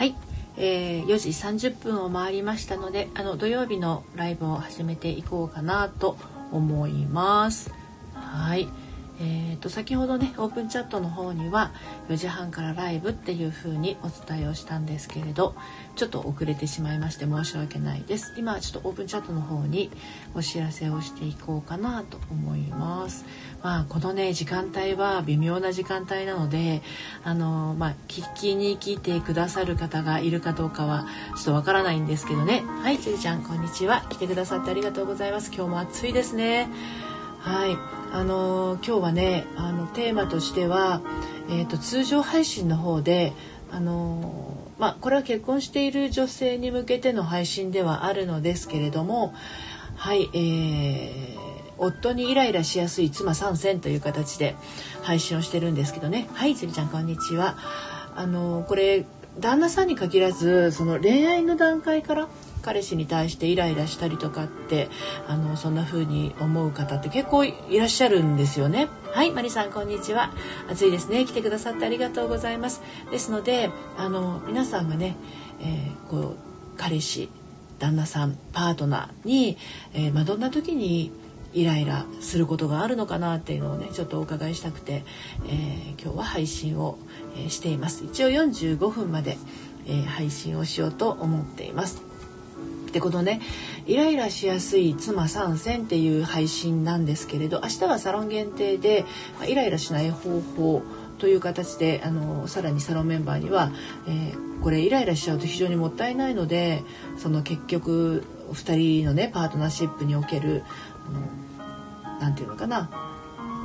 はい、えー、4時30分を回りましたのであの土曜日のライブを始めていこうかなと思います。はいえーと、先ほどねオープンチャットの方には4時半からライブっていう風にお伝えをしたんですけれどちょっと遅れてしまいまして申し訳ないです。今ちょっとオープンチャットの方にお知らせをしていこうかなと思います。まあこのね時間帯は微妙な時間帯なのであのまあ聞きに来てくださる方がいるかどうかはちょっとわからないんですけどね。はいちりちゃんこんにちは。来てくださってありがとうございます。今日も暑いですね。はい。あの今日はねあのテーマとしては、えーと、通常配信の方であのまあ、これは結婚している女性に向けての配信ではあるのですけれどもはい、えー、夫にイライラしやすい妻参戦という形で配信をしてるんですけどね。はいつりちゃんこんにちは。あのこれ旦那さんに限らずその恋愛の段階から彼氏に対してイライラしたりとかってあのそんな風に思う方って結構いらっしゃるんですよね。はいマリさんこんにちは。暑いですね。来てくださってありがとうございます。ですのであの皆さんがね、えー、こう彼氏旦那さんパートナーに、えー、まあ、どんな時にイライラすることがあるのかなっていうのをねちょっとお伺いしたくて、えー、今日は配信を、えしています。一応45分まで、え配信をしようと思っています。でこのね。イライラしやすい妻参戦っていう配信なんですけれど明日はサロン限定で、イライラしない方法という形であのさらにサロンメンバーには、えー、これイライラしちゃうと非常にもったいないのでその結局2人のねパートナーシップにおける何て言うのかな。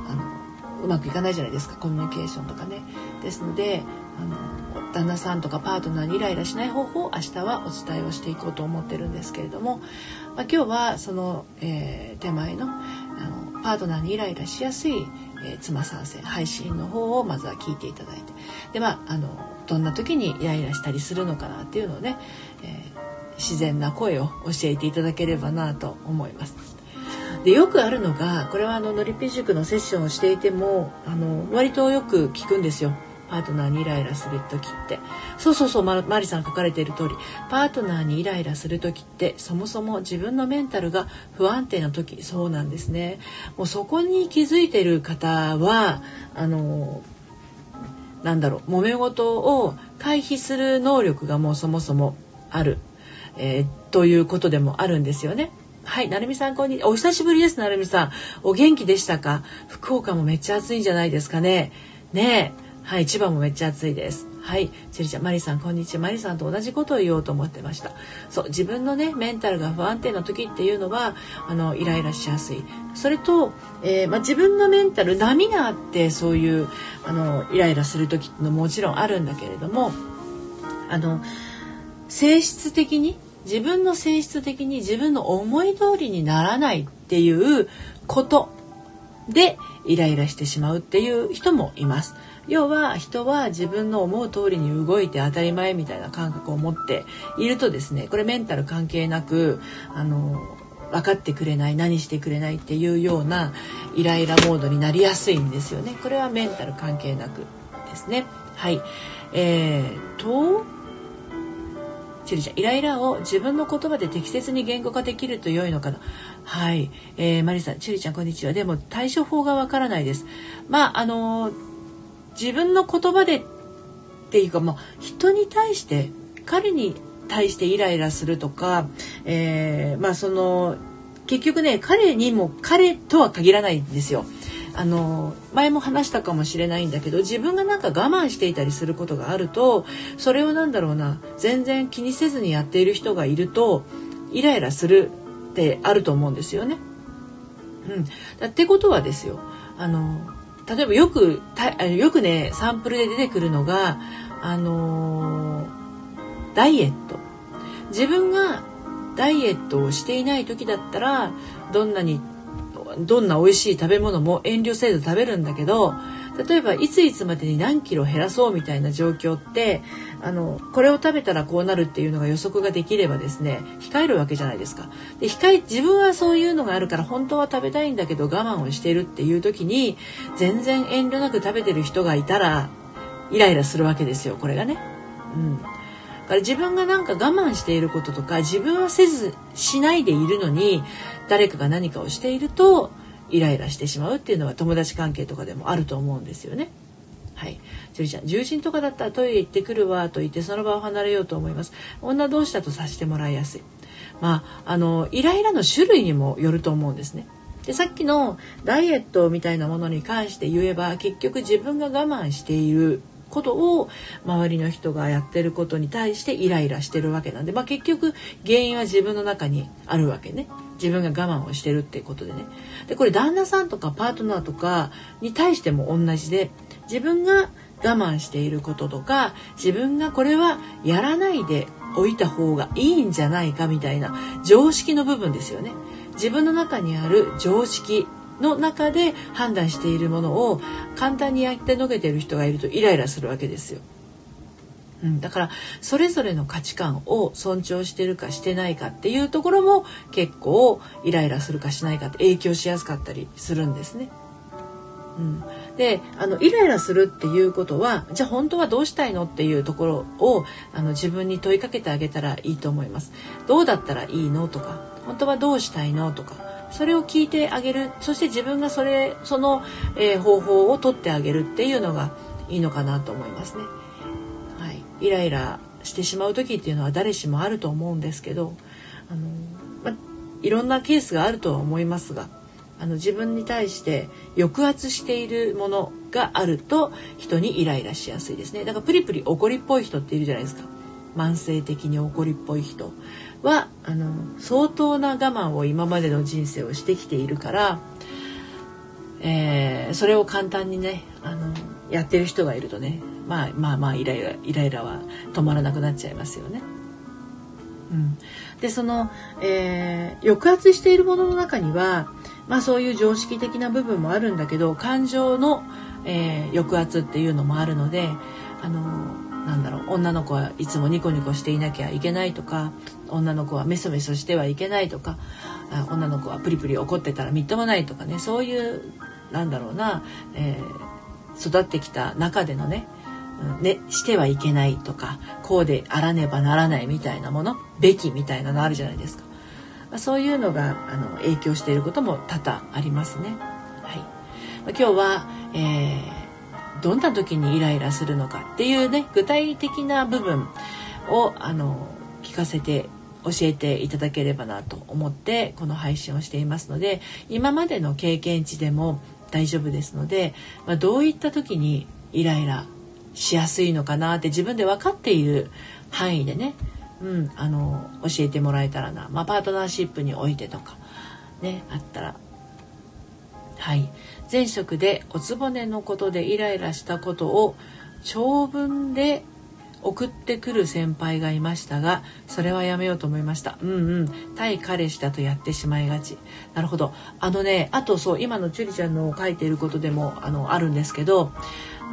あのうまくいかないじゃないですか。コミュニケーションとかね。ですのであの旦那さんとかパートナーにイライラしない方法を明日はお伝えをしていこうと思ってるんですけれども、まあ、今日はその、えー、手前のあのパートナーにイライラしやすい、えー、妻参戦配信の方をまずは聞いていただいてでまああのどんな時にイライラしたりするのかなっていうのをね、えー、自然な声を教えていただければなと思います。でよくあるのがこれはあののりぴ塾のセッションをしていてもあの割とよく聞くんですよ。パートナーにイライラする時って。そうそうそうママリさん書かれている通り。パートナーにイライラする時ってそもそも自分のメンタルが不安定な時。そうなんですね。もうそこに気づいてる方はあのなんだろう揉め事を回避する能力がもうそもそもある、えー、ということでもあるんですよね。はい、なるみさんこんにお久しぶりですなるみさん。お元気でしたか？福岡もめっちゃ暑いんじゃないですかね。ねえ。はい、千葉もめっちゃ暑いです。はい、ちりちゃん、マリさん、こんにちは。マリさんと同じことを言おうと思ってました。そう、自分のね、メンタルが不安定な時っていうのは、あの、イライラしやすい。それと、えー、まあ、自分のメンタル、波があって、そういう、あの、イライラする時ってのももちろんあるんだけれども、あの、性質的に、自分の性質的に自分の思い通りにならないっていうことでイライラしてしまうっていう人もいます。要は人は自分の思う通りに動いて当たり前みたいな感覚を持っているとですねこれメンタル関係なくあの分かってくれない何してくれないっていうようなイライラモードになりやすいんですよね。これはメンタル関係なくですね。はい。えー、とチリちゃんイライラを自分の言葉で適切に言語化できると良いのかな。はい、えー、マリさんチリちゃんこんにちは。でも対処法がわからないです。まああのー自分の言葉でっていうかもう人に対して彼に対してイライラするとか、えー、まあその結局ね彼にも彼とは限らないんですよ。あの前も話したかもしれないんだけど自分がなんか我慢していたりすることがあるとそれをなんだろうな全然気にせずにやっている人がいるとイライラするってあると思うんですよね。うん、だってことはですよあの例えばよくよくねサンプルで出てくるのがあのー、ダイエット。自分がダイエットをしていない時だったらどんなにどんな美味しい食べ物も遠慮せず食べるんだけど例えばいついつまでに何キロ減らそうみたいな状況ってあのこれを食べたらこうなるっていうのが予測ができればですね控えるわけじゃないですか。で控え自分はそういうのがあるから本当は食べたいんだけど我慢をしているっていう時に全然遠慮なく食べてる人がいたらイライラするわけですよこれがね。うんから自分がなんか我慢していることとか自分はせずしないでいるのに誰かが何かをしているとイライラしてしまうっていうのは友達関係とかでもあると思うんですよね。はい。ジュリちゃん、獣人とかだったらトイレ行ってくるわと言ってその場を離れようと思います。女同士だとさせてもらいやすい。まあ、あの、イライラの種類にもよると思うんですね。で、さっきのダイエットみたいなものに関して言えば、結局自分が我慢していることを周りの人がやってることに対してイライラしてるわけなんで、まあ、結局原因は自分の中にあるわけね。自分が我慢をしてるっていうことでね。でこれ旦那さんとかパートナーとかに対しても同じで自分が我慢していることとか自分がこれはやらないでおいた方がいいんじゃないかみたいな常識の部分ですよね。自分の中にある常識の中で判断しているものを簡単にやってのけてる人がいるとイライラするわけですよ。うん、だからそれぞれの価値観を尊重してるかしてないかっていうところも結構イライラするかしないかって影響しやすかったりするんですね。うん、であのイライラするっていうことはじゃあ本当はどうしたいのっていうところをあの自分に問いかけてあげたらいいと思います。どうだったらいいのとか本当はどうしたいのとかそれを聞いてあげる。そして自分がそれその、えー、方法をとってあげるっていうのがいいのかなと思いますね。はい、イライラしてしまう時っていうのは誰しもあると思うんですけどあの、ま、いろんなケースがあるとは思いますがあの自分に対して抑圧しているものがあると人にイライラしやすいですね。だからプリプリ怒りっぽい人っているじゃないですか。慢性的に怒りっぽい人。はあの相当な我慢を今までの人生をしてきているから、えー、それを簡単にねあのやってる人がいるとねまあまあまあイライライライラは止まらなくなっちゃいますよね。うん、でその、えー、抑圧しているものの中には、まあ、そういう常識的な部分もあるんだけど感情の、えー、抑圧っていうのもあるのであのなんだろう女の子はいつもニコニコしていなきゃいけないとか女の子はメソメソしてはいけないとか女の子はプリプリ怒ってたらみっともないとかねそういうなんだろうな、えー、育ってきた中でのねね、してはいけないとかこうであらねばならないみたいなものべきみたいなのあるじゃないですかそういうのがあの影響していることも多々ありますね。はい、今日は、えーどんな時にイライラするのかっていうね具体的な部分をあの聞かせて教えていただければなと思ってこの配信をしていますので今までの経験値でも大丈夫ですので、まあ、どういった時にイライラしやすいのかなって自分で分かっている範囲でね、うん、あの教えてもらえたらな、まあ、パートナーシップにおいてとかねあったらはい。前職でおつぼねのことでイライラしたことを長文で送ってくる先輩がいましたがそれはやめようと思いました。うんうん。対彼氏だとやってしまいがち。なるほど。あのねあとそう今のチュリちゃんの書いていることでもあのあるんですけど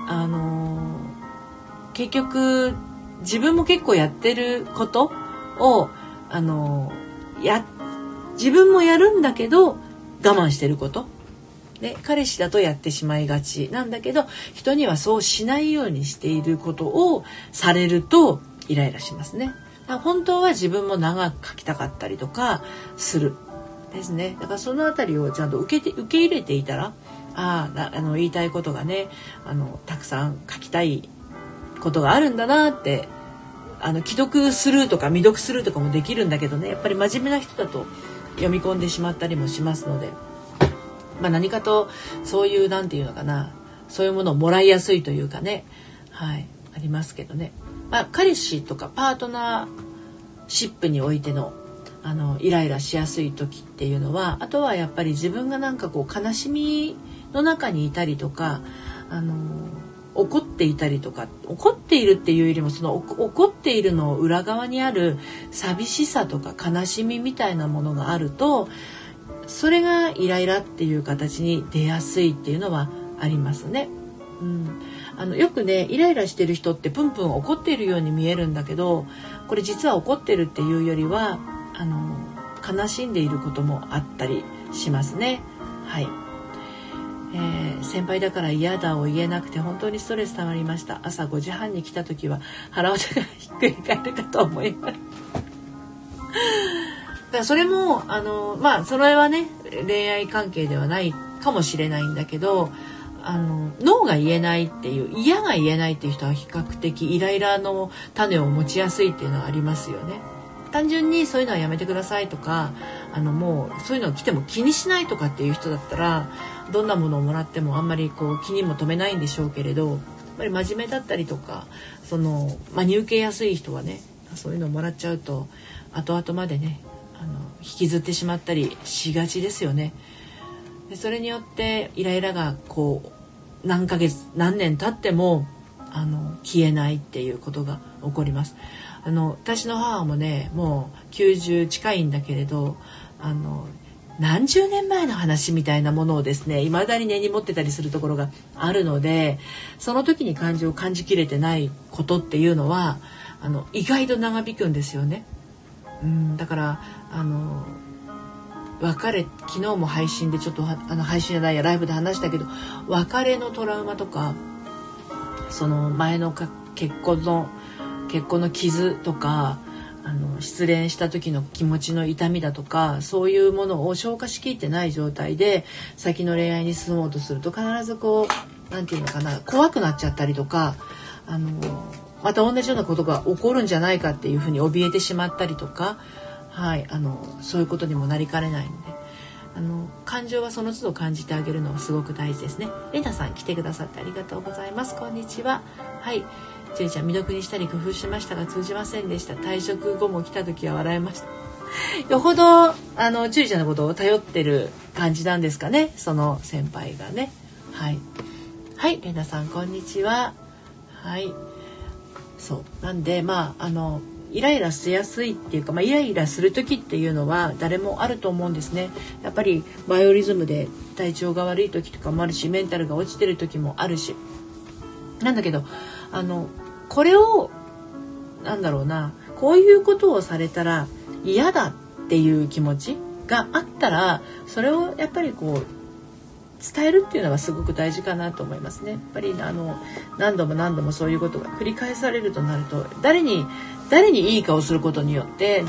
あのー、結局自分も結構やってることをあのー、や自分もやるんだけど我慢してること。ね、彼氏だとやってしまいがちなんだけど人にはそうしないようにしていることをされるとイライラしますね。本当は自分も長く書きたかったりとかするですね。だからその辺りをちゃんと受けて受け入れていたらあああの言いたいことがねあのたくさん書きたいことがあるんだなってあの既読するとか未読するとかもできるんだけどねやっぱり真面目な人だと読み込んでしまったりもしますので。まあ、何かとそういう何て言うのかな。そういうものをもらいやすいというかね。はい。ありますけどね、まあ、彼氏とかパートナーシップにおいてのあのイライラしやすい時っていうのはあとはやっぱり自分がなんかこう悲しみの中にいたりとかあの怒っていたりとか怒っているっていうよりもその怒っているの裏側にある寂しさとか悲しみみたいなものがあるとそれがイライラっていう形に出やすいっていうのはありますね。うん、あのよくねイライラしてる人ってプンプン怒っているように見えるんだけどこれ実は怒ってるっていうよりはあの悲しんでいることもあったりしますね。はいえー、先輩だから嫌だを言えなくて本当にストレス溜まりました朝5時半に来た時は腹渡がひっくり返るかと思いますからそれもあのまあそれはね恋愛関係ではないかもしれないんだけどあの脳が言えないっていう嫌が言えないっていう人は比較的イライラの種を持ちやすいっていうのはありますよね。単純にそういうのはやめてくださいとかあのもうそういうの来ても気にしないとかっていう人だったらどんなものをもらってもあんまりこう気にも留めないんでしょうけれどやっぱり真面目だったりとかその真に受けやすい人はねそういうのをもらっちゃうと後々までね引きずってしまったりしがちですよね。でそれによってイライラがこう何ヶ月何年経ってもあの消えないっていうことが起こります。あの私の母もねもう90近いんだけれどあの何十年前の話みたいなものをですね未だに根に持ってたりするところがあるのでその時に感情を感じきれてないことっていうのはあの意外と長引くんですよね。うん、だからあの別れ昨日も配信でちょっとあの配信じゃないやライブで話したけど別れのトラウマとかその前の結婚の結婚の傷とかあの失恋した時の気持ちの痛みだとかそういうものを消化しきってない状態で先の恋愛に進もうとすると必ずこう何て言うのかな怖くなっちゃったりとかあのまた同じようなことが起こるんじゃないかっていうふうに怯えてしまったりとかはい、あのそういうことにもなりかねないのであの感情はその都度感じてあげるのはすごく大事ですね。レナさん来てくださってありがとうございます。こんにちは。はい。ちゅうちゃん未読にしたり工夫しましたが通じませんでした。退職後も来た時は笑いました。よほどあのちゅうちゃんのことを頼ってる感じなんですかね。その先輩がね。はい。はい、レナさんこんにちは。はい。そうなんでまああのイライラしやすいっていうか、まあ、イライラする時っていうのは誰もあると思うんですね。やっぱりバイオリズムで体調が悪い時とかもあるしメンタルが落ちてる時もあるしなんだけどあのこれをなんだろうなこういうことをされたら嫌だっていう気持ちがあったらそれをやっぱりこう伝えるっていうのがすごく大事かなと思いますね。やっぱりあの何度も何度もそういうことが繰り返されるとなると誰に誰にいい顔することによって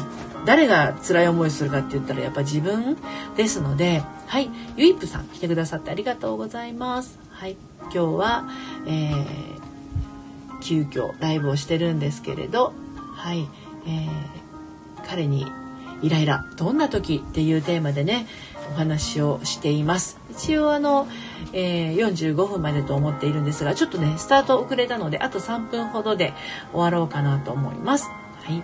誰が辛い思いするかって言ったらやっぱ自分ですのではいゆいぷさん来てくださってありがとうございますはい今日は、えー、急遽ライブをしてるんですけれどはい、えー、彼にイライラどんな時っていうテーマでねお話をしています。一応あの、えー、45分までと思っているんですがちょっとねスタート遅れたのであと3分ほどで終わろうかなと思います。はい。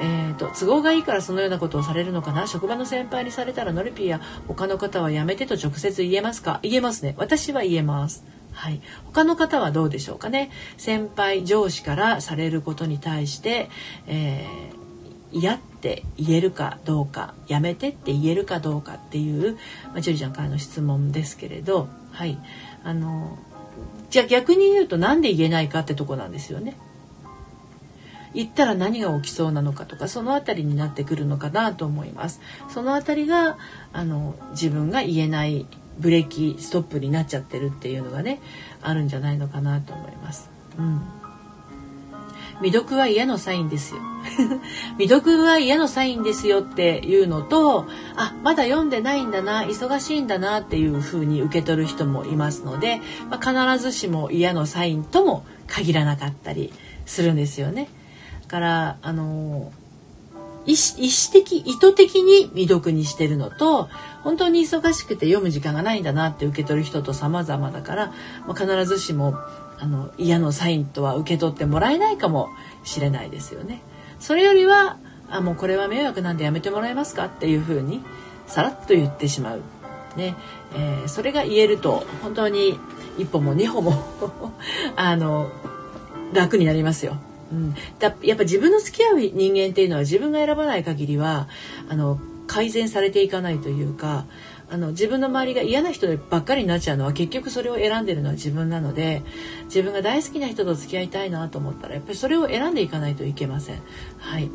えーと、都合がいいからそのようなことをされるのかな？職場の先輩にされたらノリピーや他の方はやめてと直接言えますか？言えますね。私は言えます。はい、他の方はどうでしょうかね？先輩上司からされることに対して、えー、嫌っって言えるかどうかやめてって言えるかどうかっていう、まあ、ジュリちゃんからの質問ですけれど、はい、あのじゃあ逆に言うと何で言えないかってとこなんですよね。言ったら何が起きそうなのかとかその辺りになってくるのかなと思います。その辺りがあの自分が言えないブレーキストップになっちゃってるっていうのがねあるんじゃないのかなと思います。うん未読は嫌のサインですよ。未読は嫌のサインですよっていうのと、あ、まだ読んでないんだな、忙しいんだなっていう風に受け取る人もいますので、まあ、必ずしも嫌のサインとも限らなかったりするんですよね。だから、あの意思的意図的に未読にしてるのと本当に忙しくて読む時間がないんだなって受け取る人と様々だから、まあ、必ずしもあの嫌のサインとは受け取ってもらえないかもしれないですよね。それよりはあもうこれは迷惑なんでやめてもらえますかっていうふうにさらっと言ってしまう。ねえー、それが言えると本当に一歩も二歩も あの楽になりますよ。うん、だやっぱ自分の付き合う人間っていうのは自分が選ばない限りはあの改善されていかないというかあの自分の周りが嫌な人ばっかりになっちゃうのは結局それを選んでるのは自分なので自分が大好きな人と付き合いたいなと思ったらやっぱりそれを選んでいかないといけません。はい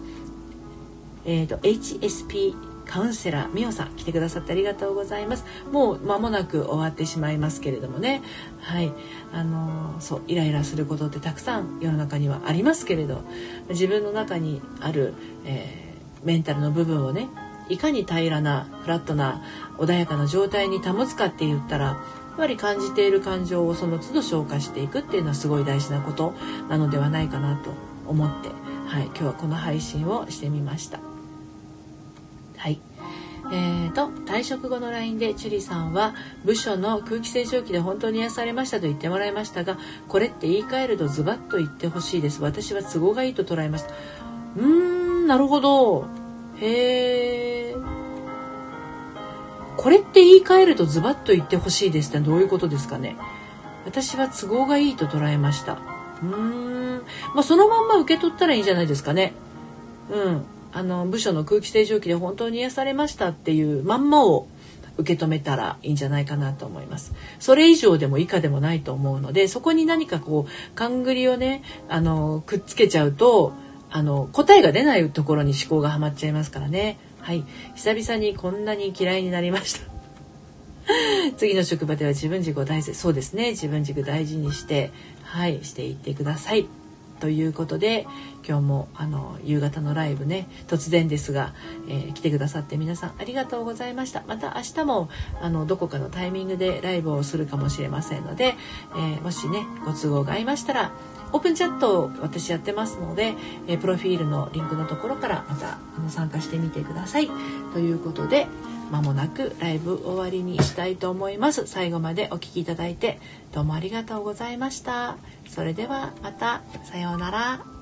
えーと、HSP カウンセラーみおさん来てくださってありがとうございます。もう間もなく終わってしまいますけれどもね。はい。あのそうイライラすることってたくさん世の中にはありますけれど自分の中にある、えー、メンタルの部分をねいかに平らなフラットな穏やかな状態に保つかって言ったらやっぱり感じている感情をその都度消化していくっていうのはすごい大事なことなのではないかなと思って、はい、今日はこの配信をしてみました。はい。えーと、退職後の LINE でチュリさんは部署の空気清浄機で本当に癒されましたと言ってもらいましたがこれって言い換えるとズバッと言ってほしいです。私は都合がいいと捉えました。うーんなるほど。へえこれって言い換えるとズバッと言ってほしいです。ってどういうことですかね。私は都合がいいと捉えました。うーん。まあそのまんま受け取ったらいいんじゃないですかね。うん。あの部署の空気清浄機で本当に癒されましたっていうまんまを受け止めたらいいんじゃないかなと思います。それ以上でも以下でもないと思うので、そこに何かこう、勘繰りをね、あの、くっつけちゃうと、あの、答えが出ないところに思考がはまっちゃいますからね。はい。久々にこんなに嫌いになりました。次の職場では自分軸を大事、そうですね。自分軸大事にして、はい、していってください。ということで今日もあの夕方のライブね突然ですが、えー、来てくださって皆さんありがとうございました。また明日もあのどこかのタイミングでライブをするかもしれませんので、えー、もしねご都合が合いましたらオープンチャットを私やってますので、えー、プロフィールのリンクのところからまたあの参加してみてください。ということで間もなくライブ終わりにしたいと思います。最後までお聴きいただいてどうもありがとうございました。それではまた。さようなら。